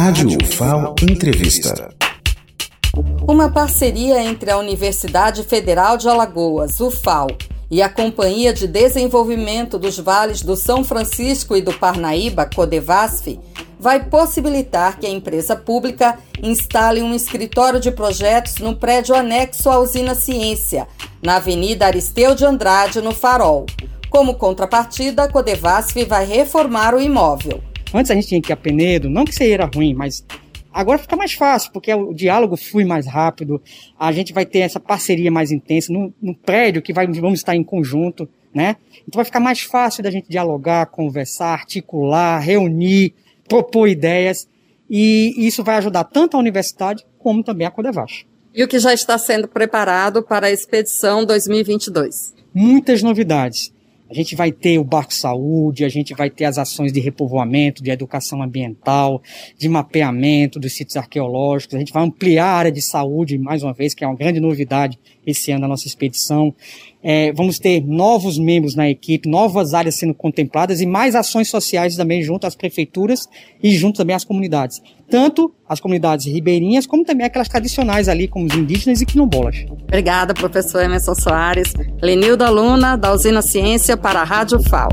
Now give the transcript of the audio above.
Rádio UFAO Entrevista. Uma parceria entre a Universidade Federal de Alagoas, UFAO, e a Companhia de Desenvolvimento dos Vales do São Francisco e do Parnaíba, Codevasf, vai possibilitar que a empresa pública instale um escritório de projetos no prédio anexo à usina Ciência, na Avenida Aristeu de Andrade, no Farol. Como contrapartida, a Codevasf vai reformar o imóvel. Antes a gente tinha que ir a Penedo, não que seja ruim, mas agora fica mais fácil, porque o diálogo flui mais rápido, a gente vai ter essa parceria mais intensa no, prédio que vai, vamos estar em conjunto, né? Então vai ficar mais fácil da gente dialogar, conversar, articular, reunir, propor ideias, e isso vai ajudar tanto a universidade como também a Codevas. E o que já está sendo preparado para a expedição 2022? Muitas novidades. A gente vai ter o Barco Saúde, a gente vai ter as ações de repovoamento, de educação ambiental, de mapeamento dos sítios arqueológicos. A gente vai ampliar a área de saúde, mais uma vez, que é uma grande novidade esse ano da nossa expedição. É, vamos ter novos membros na equipe, novas áreas sendo contempladas e mais ações sociais também junto às prefeituras e junto também às comunidades. Tanto as comunidades ribeirinhas, como também aquelas tradicionais ali, como os indígenas e quilombolas. Obrigada, professor Emerson Soares. Lenilda Luna, da Usina Ciência, para a Rádio FAO.